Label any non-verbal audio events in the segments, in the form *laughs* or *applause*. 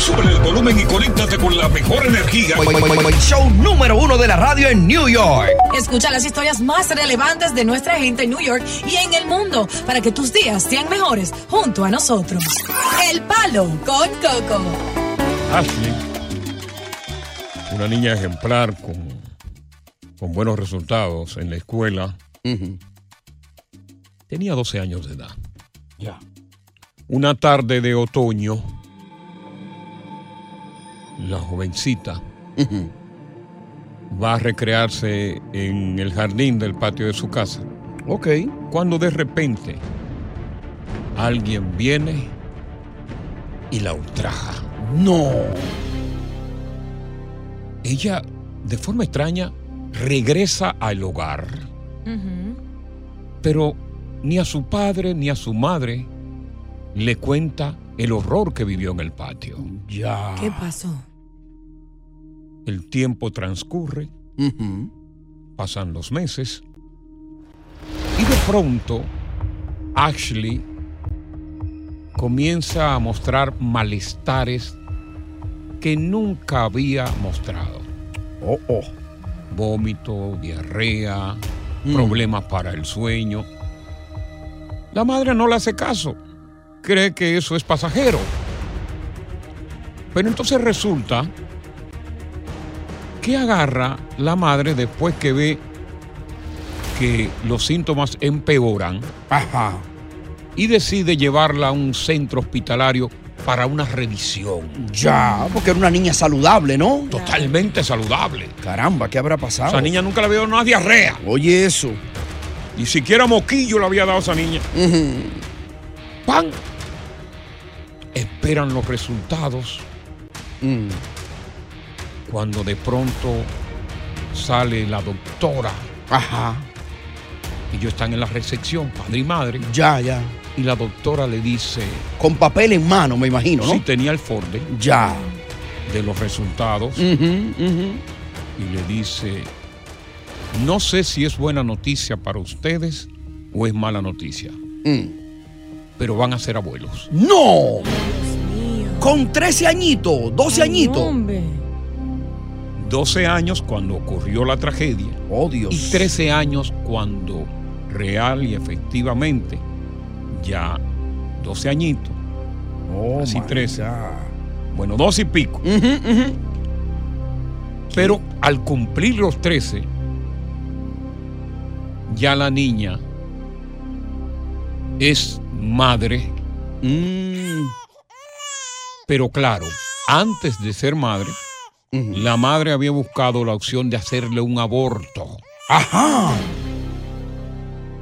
Sube el volumen y conéctate con la mejor energía. Show número uno de la radio en New York. Escucha las historias más relevantes de nuestra gente en New York y en el mundo para que tus días sean mejores junto a nosotros. El Palo con Coco. Ashley, una niña ejemplar con, con buenos resultados en la escuela, tenía 12 años de edad. Ya. Una tarde de otoño, la jovencita va a recrearse en el jardín del patio de su casa. Ok. Cuando de repente alguien viene y la ultraja. No. Ella, de forma extraña, regresa al hogar. Pero ni a su padre ni a su madre le cuenta el horror que vivió en el patio. Ya. ¿Qué pasó? El tiempo transcurre, pasan los meses, y de pronto Ashley comienza a mostrar malestares que nunca había mostrado. Oh, oh. Vómito, diarrea, Mm. problemas para el sueño. La madre no le hace caso, cree que eso es pasajero. Pero entonces resulta que agarra la madre después que ve que los síntomas empeoran Ajá. y decide llevarla a un centro hospitalario para una revisión. Ya, porque era una niña saludable, ¿no? Totalmente saludable. Caramba, ¿qué habrá pasado? Esa niña nunca le había dado una diarrea. Oye, eso. Ni siquiera moquillo le había dado a esa niña. ¡Pan! Esperan los resultados. Mm. Cuando de pronto sale la doctora. Ajá. Ellos están en la recepción, padre y madre. Ya, ya. Y la doctora le dice. Con papel en mano, me imagino, ¿no? Sí, tenía el folder. Ya. De los resultados. Ujú. Y le dice. No sé si es buena noticia para ustedes o es mala noticia. Mm. Pero van a ser abuelos. ¡No! Con 13 añitos, 12 añitos. 12 años cuando ocurrió la tragedia. Oh, Dios. Y 13 años cuando real y efectivamente ya 12 añitos. Oh, Así my 13. God. Bueno, dos y pico. Ujú, ujú. Pero al cumplir los 13, ya la niña es madre. Mm. Pero claro, antes de ser madre, la madre había buscado la opción de hacerle un aborto. Ajá.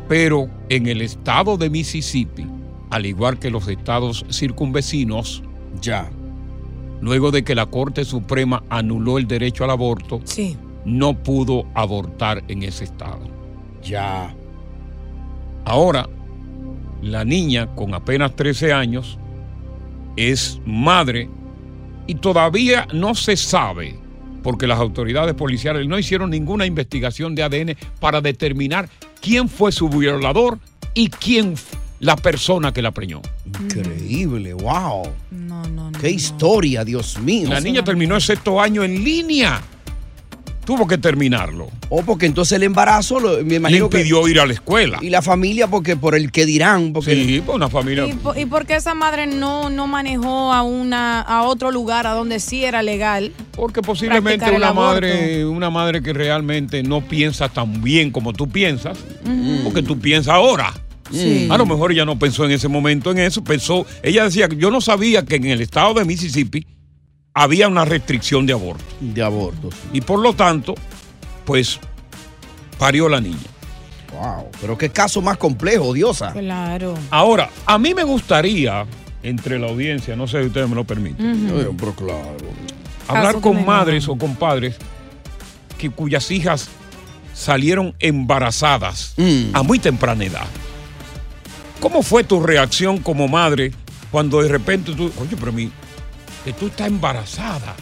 Pero en el estado de Mississippi, al igual que los estados circunvecinos, ya. Luego de que la Corte Suprema anuló el derecho al aborto, Sí. no pudo abortar en ese estado. Ya. Ahora, la niña con apenas 13 años es madre y todavía no se sabe, porque las autoridades policiales no hicieron ninguna investigación de ADN para determinar quién fue su violador y quién la persona que la preñó. Increíble, wow. No, no, no. Qué historia, Dios mío. La niña terminó el sexto año en línea. Tuvo que terminarlo. O porque entonces el embarazo, lo- me imagino Le impidió ir a la escuela. que... Y la familia, porque por el que dirán, porque... Sí, pues una familia. ¿Y, po- y por qué esa madre no, no manejó a una a otro lugar a donde sí era legal? Porque posiblemente una madre, una madre que realmente no piensa tan bien como tú piensas, porque tú piensas ahora. Sí. A lo mejor ella no pensó en ese momento en eso, pensó, ella decía, yo no sabía que en el estado de Mississippi había una restricción de aborto. De aborto. Y por lo tanto, pues parió la niña. Wow, pero qué caso más complejo, diosa. Claro. Ahora, a mí me gustaría, entre la audiencia, no sé si ustedes me lo permiten, Pero, pero claro. hablar con madres o con padres que cuyas hijas salieron embarazadas Mm. a muy temprana edad. ¿Cómo fue tu reacción como madre cuando de repente tú, oye, pero mi, que tú estás embarazada?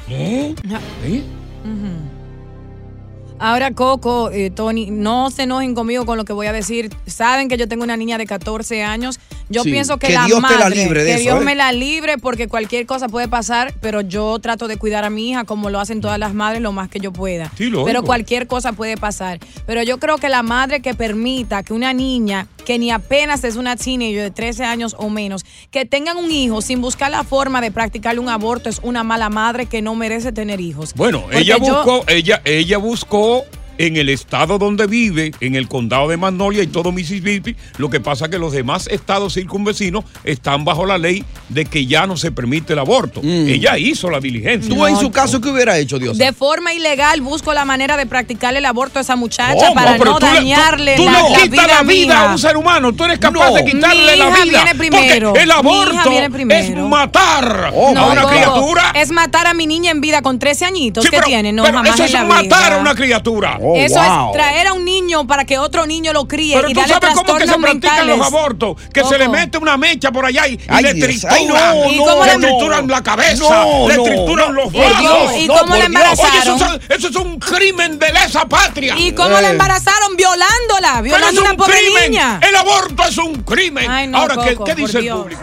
Ahora, Coco, eh, Tony, no se enojen conmigo con lo que voy a decir. Saben que yo tengo una niña de 14 años. Yo Sí, pienso que, que la Dios te madre, la libre de que eso, Dios ¿eh? me la libre porque cualquier cosa puede pasar, pero yo trato de cuidar a mi hija como lo hacen todas las madres lo más que yo pueda. Sí, pero cualquier cosa puede pasar. Pero yo creo que la madre que permita que una niña que ni apenas es una teenager de 13 años o menos, que tengan un hijo sin buscar la forma de practicarle un aborto es una mala madre que no merece tener hijos. Bueno, Porque ella yo- buscó, ella, ella buscó en el estado donde vive, en el condado de Magnolia y todo Mississippi. Lo que pasa es que los demás estados circunvecinos están bajo la ley de que ya no se permite el aborto. Ella hizo la diligencia. Tú en su caso, ¿qué hubiera hecho, Dios? De forma ilegal busco la manera de practicarle el aborto a esa muchacha ¿Cómo? para no tú le- dañarle tú, tú la, le la vida la vida a un ser humano. Tú eres capaz No. de quitarle Mi la vida. viene primero. Porque el Mi hija aborto viene es matar Oh, No, a una Coco, criatura. Es matar a mi niña en vida con 13 añitos Sí, que pero- tiene. No, pero jamás eso en es la matar vida. a una criatura. Oh, Eso wow. es traer a un niño para que otro niño lo críe Pero y tú darle sabes cómo que se practican los abortos, que se le mete una mecha por allá y, y Ay, le trituran, Ay, no, ¿Y cómo le trituran la cabeza, No, le no, trituran los ¿Y brazos. y no, cómo la Dios. Oye, eso, embarazaron? es- eso es un crimen de lesa patria. ¿Y cómo Eh. la embarazaron? Violándola, violando una un pobre crimen. niña. El aborto es un crimen. Ay, no, Ahora, ¿qué, Coco, qué dice el público?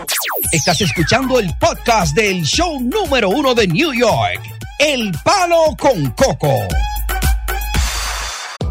Estás escuchando el podcast del show número uno de New York, El Palo con Coco.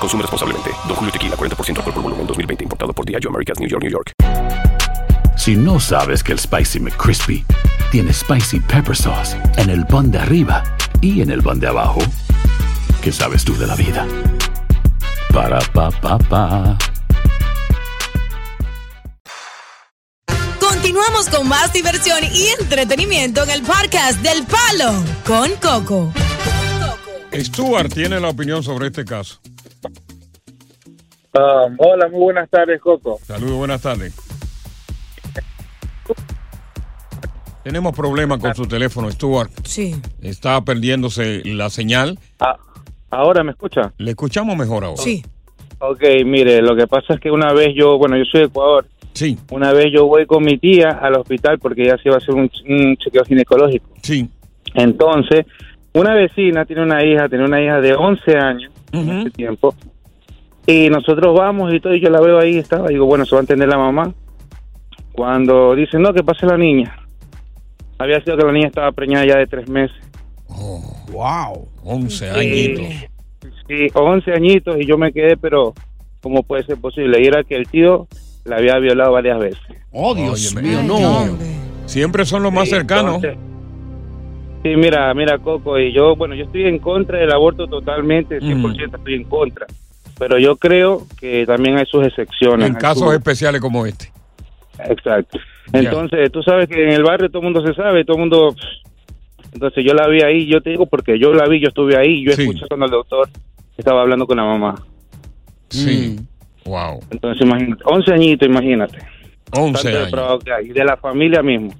Consume responsablemente. Don Julio Tequila, 40% alcohol por volumen, 2020. Importado por Diageo Americas, New York, New York. Si no sabes que el Spicy McCrispy tiene Spicy Pepper Sauce en el pan de arriba y en el pan de abajo, ¿qué sabes tú de la vida? Para, pa, pa, pa. Continuamos con más diversión y entretenimiento en el podcast del Palo con Coco. Stuart tiene la opinión sobre este caso. Um, hola, muy buenas tardes, Coco. Saludos, buenas tardes. Tenemos problemas con su teléfono, Stuart. Sí. Está perdiéndose la señal. Ah, ¿Ahora me escucha? Le escuchamos mejor ahora. Sí. Ok, mire, lo que pasa es que una vez yo, bueno, yo soy de Ecuador. Sí. Una vez yo voy con mi tía al hospital porque ella se iba a hacer un, un chequeo ginecológico. Sí. Entonces, una vecina tiene una hija, tiene una hija de 11 años en ese tiempo. Y nosotros vamos y todo, y yo la veo ahí, estaba, digo, bueno, se va a entender la mamá. Cuando dicen, no, que pase la niña. Había sido que la niña estaba preñada ya de tres meses. Wow. 11 añitos. Sí, 11 añitos y yo me quedé, pero ¿cómo puede ser posible? Y era que el tío la había violado varias veces. Oh, Dios mío, Ay, no. Dios. Siempre son los más cercanos. entonces- Sí, mira, mira, Coco, y yo, bueno, yo estoy en contra del aborto totalmente, 100% estoy en contra. Pero yo creo que también hay sus excepciones. en casos sus- especiales como este. Exacto. Entonces, tú sabes que en el barrio todo el mundo se sabe, todo el mundo... Entonces yo la vi ahí, yo te digo porque yo la vi, yo estuve ahí, yo escuché cuando el doctor estaba hablando con la mamá. Sí. Wow. Entonces, imagínate, 11 añitos, imagínate. 11 Tanto años. depravado que hay, Y de la familia mismo.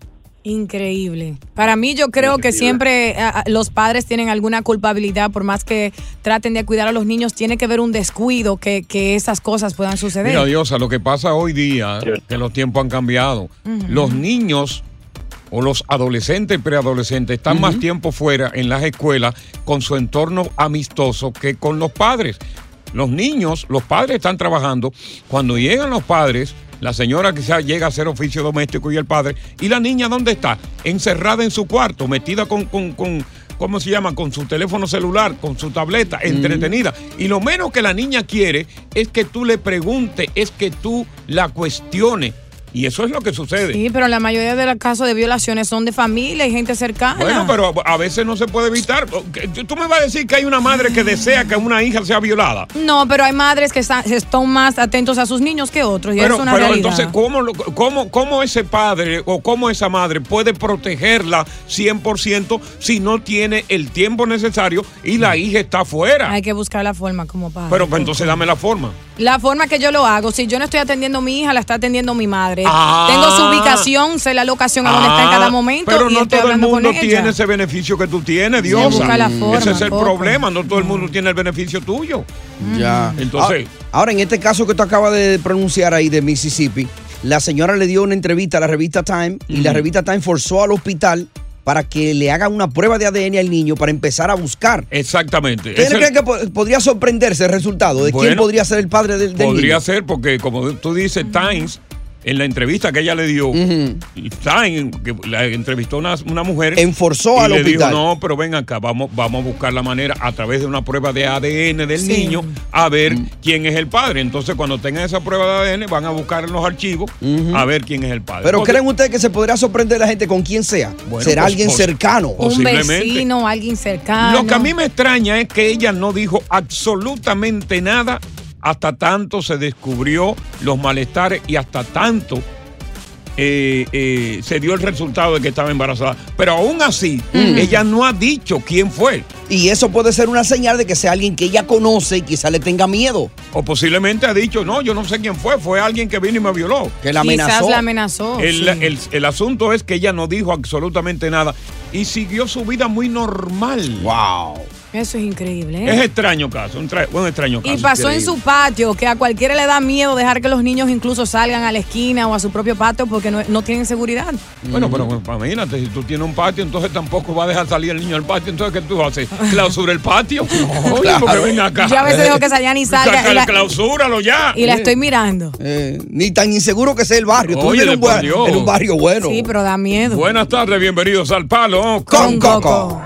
Increíble. Para mí yo creo que siempre ah, ah, los padres tienen alguna culpabilidad, por más que traten de cuidar a los niños, tiene que haber un descuido que, que esas cosas puedan suceder. Mira, Diosa, lo que pasa hoy día, que los tiempos han cambiado. Los niños o los adolescentes y preadolescentes están más tiempo fuera en las escuelas con su entorno amistoso que con los padres. Los niños, los padres están trabajando. Cuando llegan los padres, la señora quizás llega a hacer oficio doméstico y el padre, ¿y la niña dónde está? Encerrada en su cuarto, metida con, con, con ¿cómo se llama? Con su teléfono celular, con su tableta, entretenida. Y lo menos que la niña quiere es que tú le preguntes, es que tú la cuestiones. Y eso es lo que sucede. Sí, pero la mayoría de los casos de violaciones son de familia y gente cercana. Bueno, pero a veces no se puede evitar. Tú me vas a decir que hay una madre que desea que una hija sea violada. No, pero hay madres que están, están más atentos a sus niños que otros. Y Pero, es una pero realidad. entonces, ¿cómo, cómo, ¿cómo ese padre o cómo esa madre puede protegerla 100% si no tiene el tiempo necesario y la hija está afuera? Hay que buscar la forma como padre. Pero pues, entonces dame la forma. La forma que yo lo hago, si yo no estoy atendiendo a mi hija, la está atendiendo mi madre. Ah. Tengo su ubicación, sé la locación a donde está en cada Ah, momento Pero y no estoy todo el mundo ella. tiene ese beneficio que tú tienes, forma, ese es el problema, no todo el mundo tiene el beneficio tuyo. Ya. Entonces, ahora, ahora, en este caso que tú acabas de pronunciar ahí de Mississippi, la señora le dio una entrevista a la revista Time y la revista Time forzó al hospital para que le hagan una prueba de ADN al niño para empezar a buscar. Exactamente. ¿Ustedes creen que po- podría sorprenderse el resultado de quién podría ser el padre del, del Podría niño? ser porque, como tú dices, Times, en la entrevista que ella le dio, Times, que la entrevistó una, una mujer. Enforzó y al le hospital. dijo, no, pero ven acá, vamos, vamos a buscar la manera a través de una prueba de ADN del Sí. niño a ver quién es el padre. Entonces, cuando tengan esa prueba de ADN, van a buscar en los archivos a ver quién es el padre. Pero Porque- ¿creen ustedes que se podría sorprender la gente con quien sea? Bueno, Será pues, alguien cercano. Un vecino, alguien cercano. Lo que a mí me extraña es que ella no dijo absolutamente nada hasta tanto se descubrió los malestares y hasta tanto eh, eh, se dio el resultado de que estaba embarazada. Pero aún así, ella no ha dicho quién fue. Y eso puede ser una señal de que sea alguien que ella conoce y quizá le tenga miedo. O posiblemente ha dicho, no, yo no sé quién fue, fue alguien que vino y me violó. Que la Quizás amenazó. la amenazó. El, sí. el- el asunto es que ella no dijo absolutamente nada y siguió su vida muy normal. ¡Wow! Eso es increíble. ¿eh? Es extraño caso, un, un extraño caso. Y pasó en su patio, que a cualquiera le da miedo dejar que los niños incluso salgan a la esquina o a su propio patio porque no, no tienen seguridad. Bueno, pero bueno, imagínate, si tú tienes un patio, entonces tampoco va a dejar salir el niño al patio. Entonces, ¿qué tú haces? *laughs* ¿Clausura el patio? Oye, claro. porque ven acá. Yo a veces dejo que Sayani salga Saca- y la- Clausúralo ya. Y la estoy mirando. Eh, ni tan inseguro que sea el barrio. Tú Oye, en un, en un barrio bueno. Sí, pero da miedo. Buenas tardes, bienvenidos al Palo Con Coco.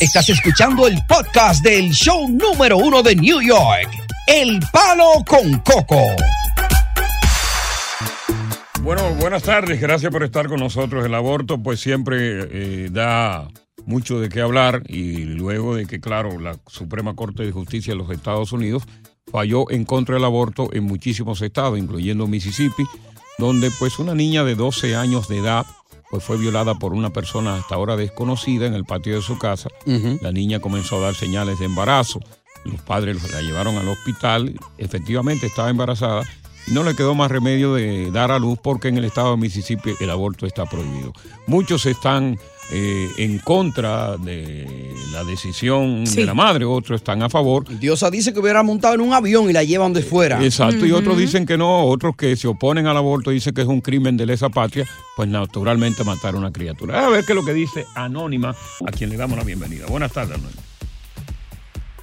Estás escuchando el podcast del show número uno de New York, El Palo con Coco. Bueno, buenas tardes, gracias por estar con nosotros. El aborto pues siempre eh, da mucho de qué hablar y luego de que, claro, la Suprema Corte de Justicia de los Estados Unidos falló en contra del aborto en muchísimos estados, incluyendo Mississippi, donde pues una niña de 12 años de edad pues fue violada por una persona hasta ahora desconocida en el patio de su casa. La niña comenzó a dar señales de embarazo. Los padres la llevaron al hospital. Efectivamente estaba embarazada. Y no le quedó más remedio de dar a luz porque en el estado de Mississippi el aborto está prohibido. Muchos están eh, en contra de la decisión Sí. de la madre, otros están a favor. Diosa dice que hubiera montado en un avión y la llevan de fuera. Exacto, y otros dicen que no, otros que se oponen al aborto dicen que es un crimen de lesa patria, pues naturalmente matar a una criatura. A ver qué es lo que dice Anónima, a quien le damos la bienvenida. Buenas tardes, Anónima.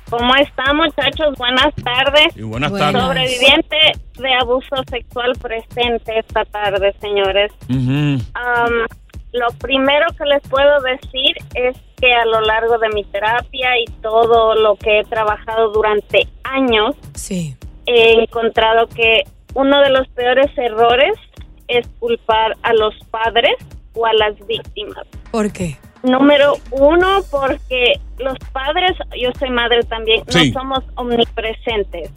¿Cómo están muchachos? Buenas tardes. Y buenas tardes. Sobreviviente de abuso sexual presente esta tarde, señores. Am, lo primero que les puedo decir es que a lo largo de mi terapia y todo lo que he trabajado durante años, Sí. he encontrado que uno de los peores errores es culpar a los padres o a las víctimas. ¿Por qué? Número uno, porque los padres, yo soy madre también, Sí. no somos omnipresentes.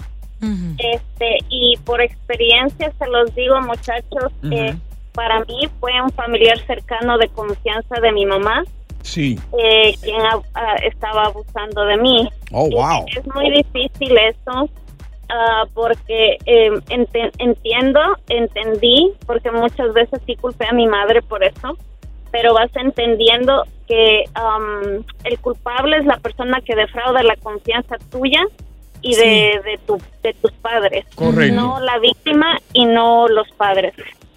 Este, y por experiencia se los digo, muchachos, eh, para mí fue un familiar cercano de confianza de mi mamá, Sí. eh, quien a- a- estaba abusando de mí. Oh, wow. Es muy difícil eso, ah, porque eh, entiendo, entendí, porque muchas veces sí culpé a mi madre por eso, pero vas entendiendo que el culpable es la persona que defrauda la confianza tuya y de, de, tu, de tus padres, Correcto. no la víctima y no los padres.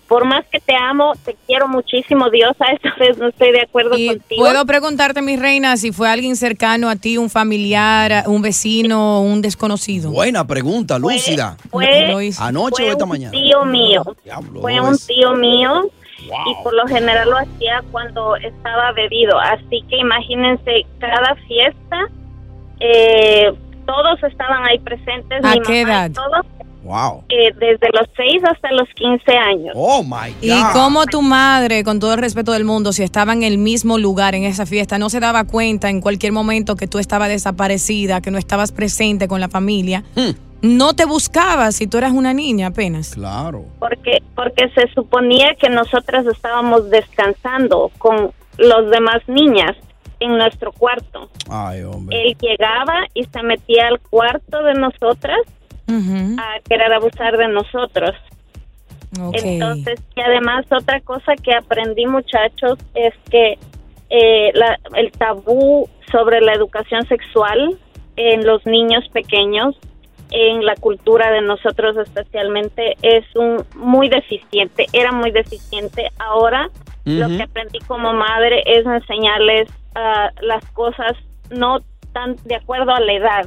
Por más que te amo, te quiero muchísimo, Dios, a esta vez no estoy de acuerdo contigo. Puedo preguntarte, mi reina, si fue alguien cercano a ti, un familiar, un vecino, un desconocido. Buena pregunta, lúcida. fue, Anoche fue o esta un mañana. tío mío. Diablo, fue un tío mío y por lo general lo hacía cuando estaba bebido. Así que imagínense, cada fiesta, eh, todos estaban ahí presentes. ¿A mi qué mamá y edad? todos, Wow. eh, desde los 6 hasta los 15 años. Oh my ¿Y cómo tu madre, con todo el respeto del mundo, si estaba en el mismo lugar en esa fiesta, no se daba cuenta en cualquier momento que tú estabas desaparecida, que no estabas presente con la familia? No te buscaba si tú eras una niña apenas. Claro. porque porque se suponía que nosotras estábamos descansando con los demás niñas en nuestro cuarto. Ay, hombre. Él llegaba y se metía al cuarto de nosotras a querer abusar de nosotros. Entonces, y además otra cosa que aprendí muchachos es que eh, la- el tabú sobre la educación sexual en los niños pequeños, en la cultura de nosotros especialmente, es un muy deficiente, era muy deficiente. Ahora lo que aprendí como madre es enseñarles ah, las cosas no tan de acuerdo a la edad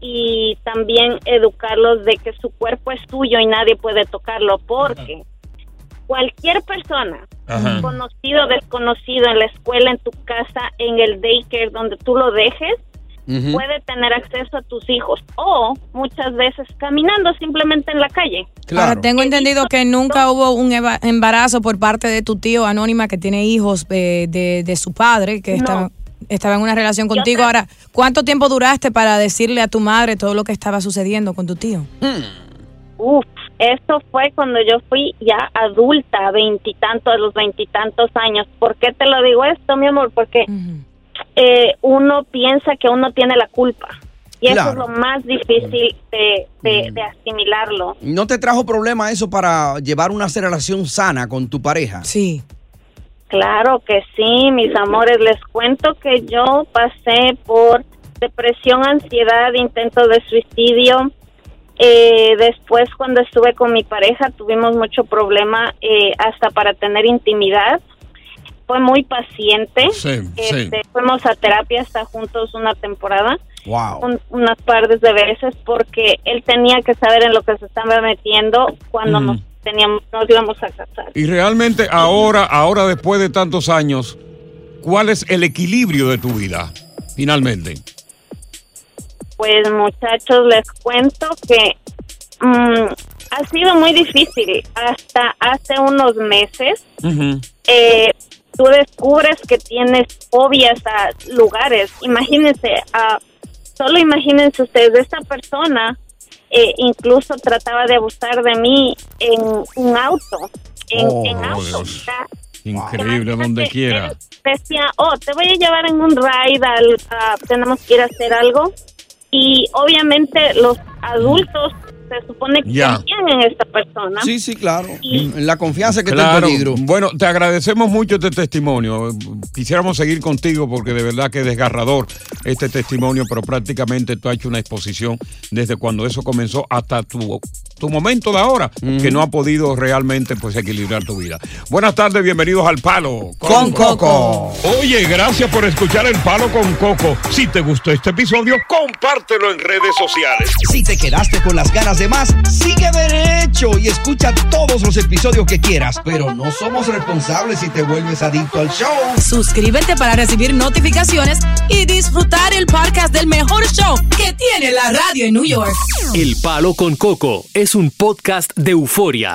y también educarlos de que su cuerpo es tuyo y nadie puede tocarlo porque cualquier persona, Ajá. conocido o desconocido en la escuela, en tu casa, en el daycare, donde tú lo dejes, puede tener acceso a tus hijos o muchas veces caminando simplemente en la calle. Ahora, tengo entendido que nunca hubo un embarazo por parte de tu tío anónima que tiene hijos eh, de, de su padre, que No. estaba, estaba en una relación contigo. Ahora, ¿cuánto tiempo duraste para decirle a tu madre todo lo que estaba sucediendo con tu tío? Uf, esto fue cuando yo fui ya adulta, veintitantos, a los veintitantos años. ¿Por qué te lo digo esto, mi amor? Porque eh, uno piensa que uno tiene la culpa. Y eso es lo más difícil de, de- de asimilarlo. ¿No te trajo problema eso para llevar una relación sana con tu pareja? Sí. Claro que sí, mis amores. Les cuento que yo pasé por depresión, ansiedad, intento de suicidio. Eh, después, cuando estuve con mi pareja, tuvimos mucho problema eh, hasta para tener intimidad. Fue muy paciente. Sí, Este, Fuimos a terapia hasta juntos una temporada, Wow. un- unas partes de veces, porque él tenía que saber en lo que se estaba metiendo cuando Mm. nos teníamos, nos íbamos a casar. Y realmente ahora, ahora después de tantos años, ¿cuál es el equilibrio de tu vida? Finalmente. Pues muchachos, les cuento que mm, ha sido muy difícil. Hasta hace unos meses eh, tú descubres que tienes fobias a lugares. Imagínense, a, solo imagínense ustedes, esta persona eh, incluso trataba de abusar de mí en un auto. En, Oh, en auto. Increíble, donde quiera. decía, oh, te voy a llevar en un ride, al, a- tenemos que ir a hacer algo. Y obviamente los adultos se supone que Ya. confían en esta persona. Sí, sí, claro. Y- la confianza que está en Claro. peligro. Bueno, te agradecemos mucho este testimonio. Quisiéramos seguir contigo porque de verdad que es desgarrador este testimonio, pero prácticamente tú has hecho una exposición desde cuando eso comenzó hasta tu, tu momento de ahora, que no ha podido realmente pues equilibrar tu vida. Buenas tardes, bienvenidos al Palo Con Coco. Oye, gracias por escuchar El Palo con Coco. Si te gustó este episodio, compártelo en redes sociales. Si te quedaste con las ganas de más, sigue derecho y escucha todos los episodios que quieras. Pero no somos responsables si te vuelves adicto al show. Suscríbete para recibir notificaciones y disfrutar el podcast del mejor show que tiene la radio en New York. El Palo con Coco es un podcast de euforia.